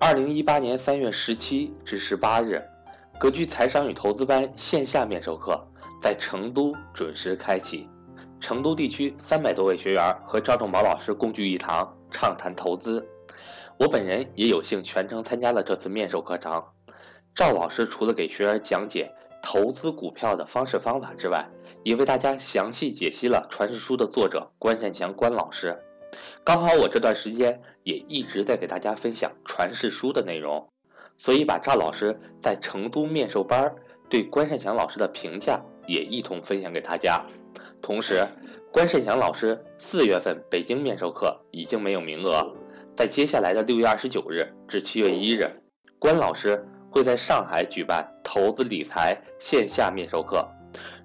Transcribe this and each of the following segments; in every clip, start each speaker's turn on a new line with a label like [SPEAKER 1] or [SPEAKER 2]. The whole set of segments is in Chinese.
[SPEAKER 1] 二零一八年三月十七至十八日，格局财商与投资班线下面授课在成都准时开启。成都地区三百多位学员和赵正宝老师共聚一堂，畅谈投资。我本人也有幸全程参加了这次面授课程。赵老师除了给学员讲解投资股票的方式方法之外，也为大家详细解析了《传世书》的作者关善祥关老师。刚好我这段时间也一直在给大家分享《传世书》的内容，所以把赵老师在成都面授班对关善祥老师的评价也一同分享给大家。同时，关善祥老师四月份北京面授课已经没有名额，在接下来的六月二十九日至七月一日，关老师会在上海举办投资理财线下面授课。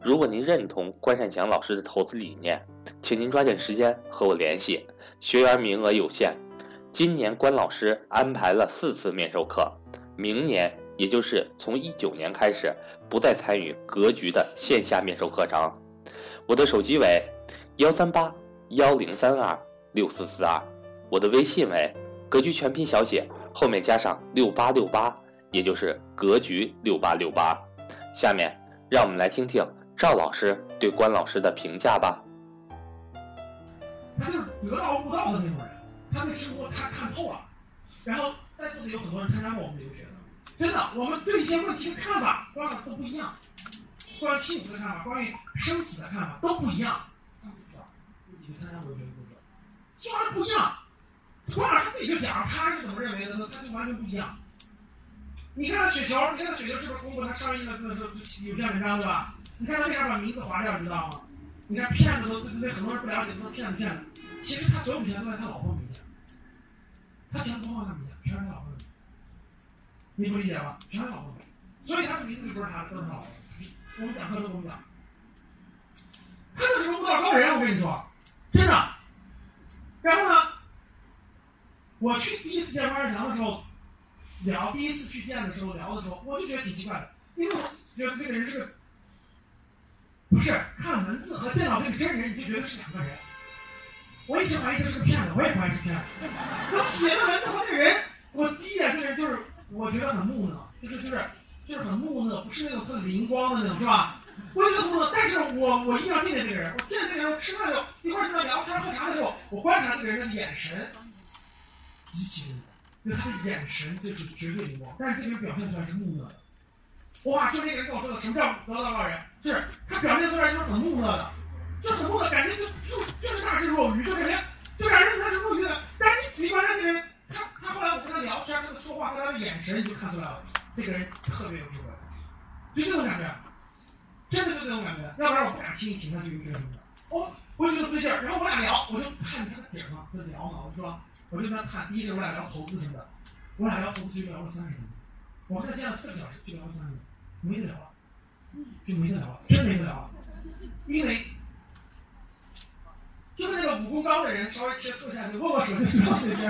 [SPEAKER 1] 如果您认同关善祥老师的投资理念，请您抓紧时间和我联系。学员名额有限，今年关老师安排了四次面授课，明年也就是从一九年开始，不再参与格局的线下面授课程。我的手机为幺三八幺零三二六四四二，我的微信为格局全拼小写后面加上六八六八，也就是格局六八六八。下面让我们来听听赵老师对关老师的评价吧。
[SPEAKER 2] 他就是得道悟道的那种人，他对生活他看透了。然后在座的有很多人参加过我们留学的，真的，我们对一些问题的看法、观点都不一样。关于幸福的看法，关于生死的看法都不一样。你们参加过留学的都知道，就完全不一样。关老师他自己就讲他是怎么认为的，那他就完全不一样。你看他雪球，你看他雪球是不是公布他上映的那时候有篇文章对吧？你看他为啥把名字划掉，你知道吗？你看骗子都对对很多人不了解，都是骗子骗子。其实他所有钱都在他老婆名下，他钱不放他名下，全是他老婆名下。你不理解吧？全是老婆名下，所以他的名字不是他，都是他老婆。我们讲课都跟我们讲，他就是个悟道高人，我跟你说，真的。然后呢，我去第一次见关世强的时候，聊第一次去见的时候聊的时候，我就觉得挺奇怪的，因为我觉得这个人是个。不是看文字和见到这个真人，你就觉得是两个人。我一直怀疑这是个骗子，我也怀疑是骗子。怎么写的文字和这个人，我第一眼这个人就是我觉得很木讷，就是就是就是很木讷，不是那种特灵光的那种，是吧？我觉得木讷，但是我我一定要见见这个人。我见这个人，吃饭的时候一块儿在聊天喝茶的时候，我观察这个人的眼神极其灵光，就他的眼神就是绝对灵光，但是这个人表现出来是木讷的。哇，就那个人跟我说的，什么叫得道高人？就是他表现出来就是很木讷的，就很木讷，感觉就就就是大智若愚，就感觉就感觉他是若愚的。但是你仔细观察这个人，他他后来我跟他聊天，他的说话和他的眼神，你就看出来了，这个人特别有智慧，就这种感觉，真的就这种感觉。要不然我不敢轻易请他去留学什么的。哦，我就觉得不对劲儿。然后我俩聊，我就看他的点嘛，就聊嘛，是吧？我就跟他看，一是我俩聊投资什么的，我俩聊投资就聊了三十分钟，我跟他见了四个小时，就聊了三十分钟。没得聊了，就没得聊了，真没得聊了，因为就是那个武功高的人稍微切磋一下，就握握手就知道水平。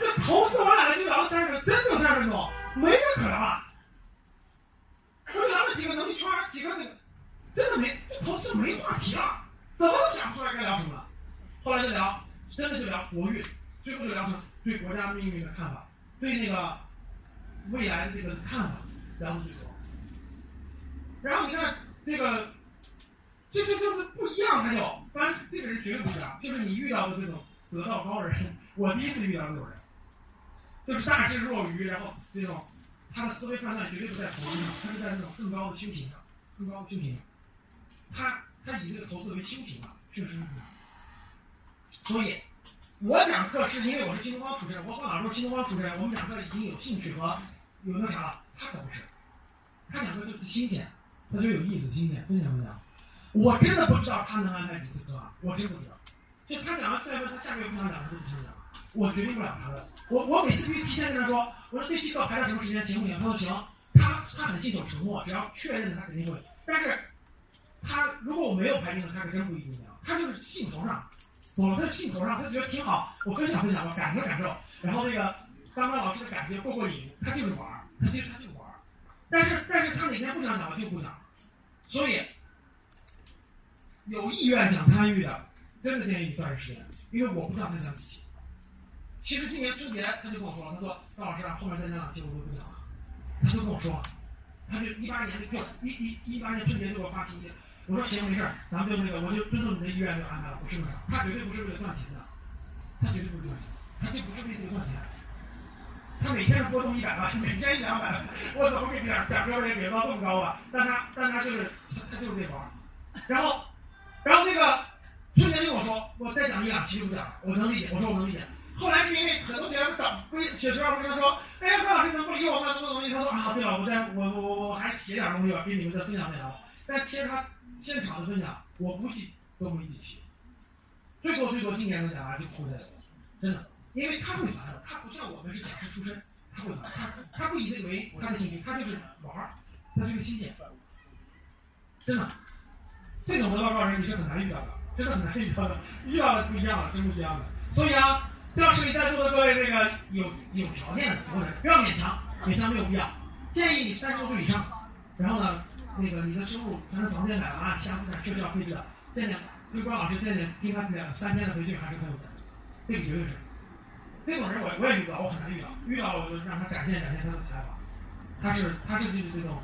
[SPEAKER 2] 这投资我俩就聊了三十分钟，真就三十分钟，没得可聊了。我聊了几个能力圈，几个那个，真的没投资没话题了，怎么都讲不出来该聊什么了。后来就聊，真的就聊国运，最后就聊成对国家命运的看法，对那个未来的这个看法，聊的最多。然后你看这个，这这就是不一样，他就，当然这个人绝对不一样，就是你遇到的这种得道高人，我第一次遇到这种人，就是大智若愚，然后这种他的思维判断绝对不在投资上，他是在那种更高的修行上，更高的修行，他他以这个投资为修行啊，确实是这样。所以，我讲课是因为我是新东方主持人，我和老师新东方主持人，我们讲课已经有兴趣和有那啥了，他可不是，他讲课就是新鲜。他就有意思，新鲜，分享分享。我真的不知道他能安排几次课啊，我真不知道。就他讲完四月份，他下个月不想讲，他就不想讲。我决定不了他的。我我每次必须提前跟他说，我说这期课排到什么时间行不行？他说行。他他很信守承诺，只要确认了他肯定会。但是，他如果我没有排定了，他可真不一定讲。他就是兴头上，懂了？他是兴头上，他就觉得挺好，我分享分享吧，感受感受。然后那个刚刚老师的感觉过过瘾，他就是玩儿，他其实他就。但是但是他哪天不想讲了就不讲。所以，有意愿想参与的，真的建议你抓紧时间，因为我不知道他讲几期。其实今年春节他就跟我说了，他说张老师啊，后面再讲两期我就不讲了，他就跟我说了，他就一八年就过一一一八年春节就给我发信息，我说行没事儿，咱们就那个我就尊重你的意愿就安排了，不是那啥，他绝对不是为了赚钱的，他绝对不是赚钱，他就不是为了赚钱。他每天的波动一百万，每天一两百万，我怎么给奖奖标也给到这么高吧？但他但他就是他他就是这玩儿，然后然后这个春节就跟我说，我再讲一两期就不讲了，我能理解，我说我能理解。后来是因为很多学员找归雪学老师跟他说，哎呀，关老师怎么不理我们？怎么怎么？他说啊，对了，我再我我我我还写点东西吧，给你们再分享分享。但其实他现场的分享，我估计都没几期，最多最多今年能讲完就枯在了，真的。因为他会烦，他不像我们是讲师出身，他会烦，他他不以这个为他的兴趣，他就是玩儿，他就是新鲜，真的，这种得道高人你是很难遇到的，真的很难遇到的，遇到的不一样了，真不一样的。所以啊，教室里在座的各位，这个有有条件的服务人不要勉强，勉强没有必要。建议你三十多岁以上，然后呢，那个你的收入，咱的房间买完了，其他资产确实要配置的。这点，对关老师这点听他两三天的培训还是很有价值，这个绝对是。这种人我我也遇到，我很难遇到，遇到了我就让他展现展现他的才华。他是他是就是这种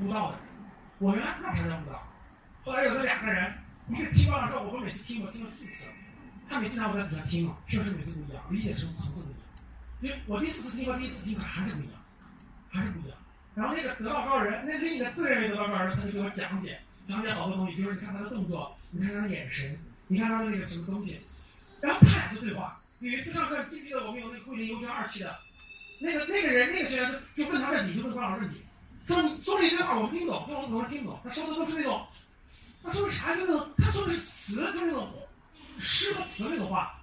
[SPEAKER 2] 悟道的人，我原来那不是悟道，后来有这两个人，一个听完了之后，我每次听我听了四次，他每次让我在底下听嘛，确实每次不一样，理解层层次不一样。因为我第四次听和第一次听还是不一样，还是不一样。然后那个得道高人，那另一个自认为得道高人，他就给我讲解讲解好多东西，比如说你看他的动作，你看他的眼神，你看他的那个什么东西，然后他俩就对话。有一次上课，记不记得我们有那个桂林邮圈二期的，那个那个人那个学员就就问他问题，就问关老师问题，说你说了一堆话我们听不懂，说我们听不懂，他说的都是那种，他说的啥就那种，他说的是词，就是那种诗和词那种话，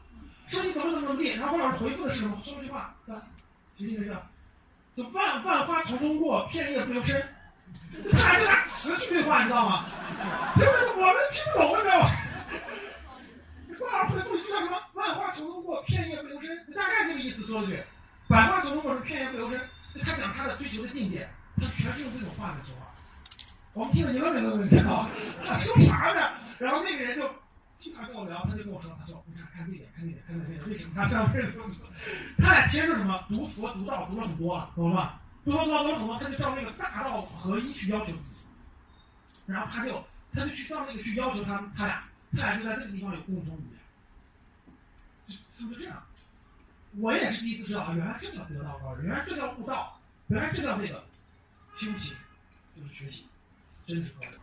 [SPEAKER 2] 说你怎么怎么怎么地，然后关老师回复的是什么？说了句话，记不记得？就万万花丛中过，片叶不留声，他俩就拿词去对话，你知道吗？就是我们听不懂，你知道吗？关老师回复一句叫什么？万花丛中过，片叶不留声，大概这个意说的句。百花丛中过是片叶不留声，他讲他的追求的境界，他全是用这种话来说话。我们听了一愣一愣的，你知道吗？他说啥呢？然后那个人就经常跟我聊，他就跟我说，他说你看看这点，看这点，看这点，为什么他这样为什么？他俩其实是什么？读佛读道读了很多，懂了吧？读佛读道很多，他就照那个大道合一去要求自己，然后他就他就去照那个去要求他他俩，他俩就在这个地方有共同语言。是不是这样？我也是第一次知道，原来这叫得道高人，原来这叫悟道，原来这叫那个修行，就是学习，真是高人。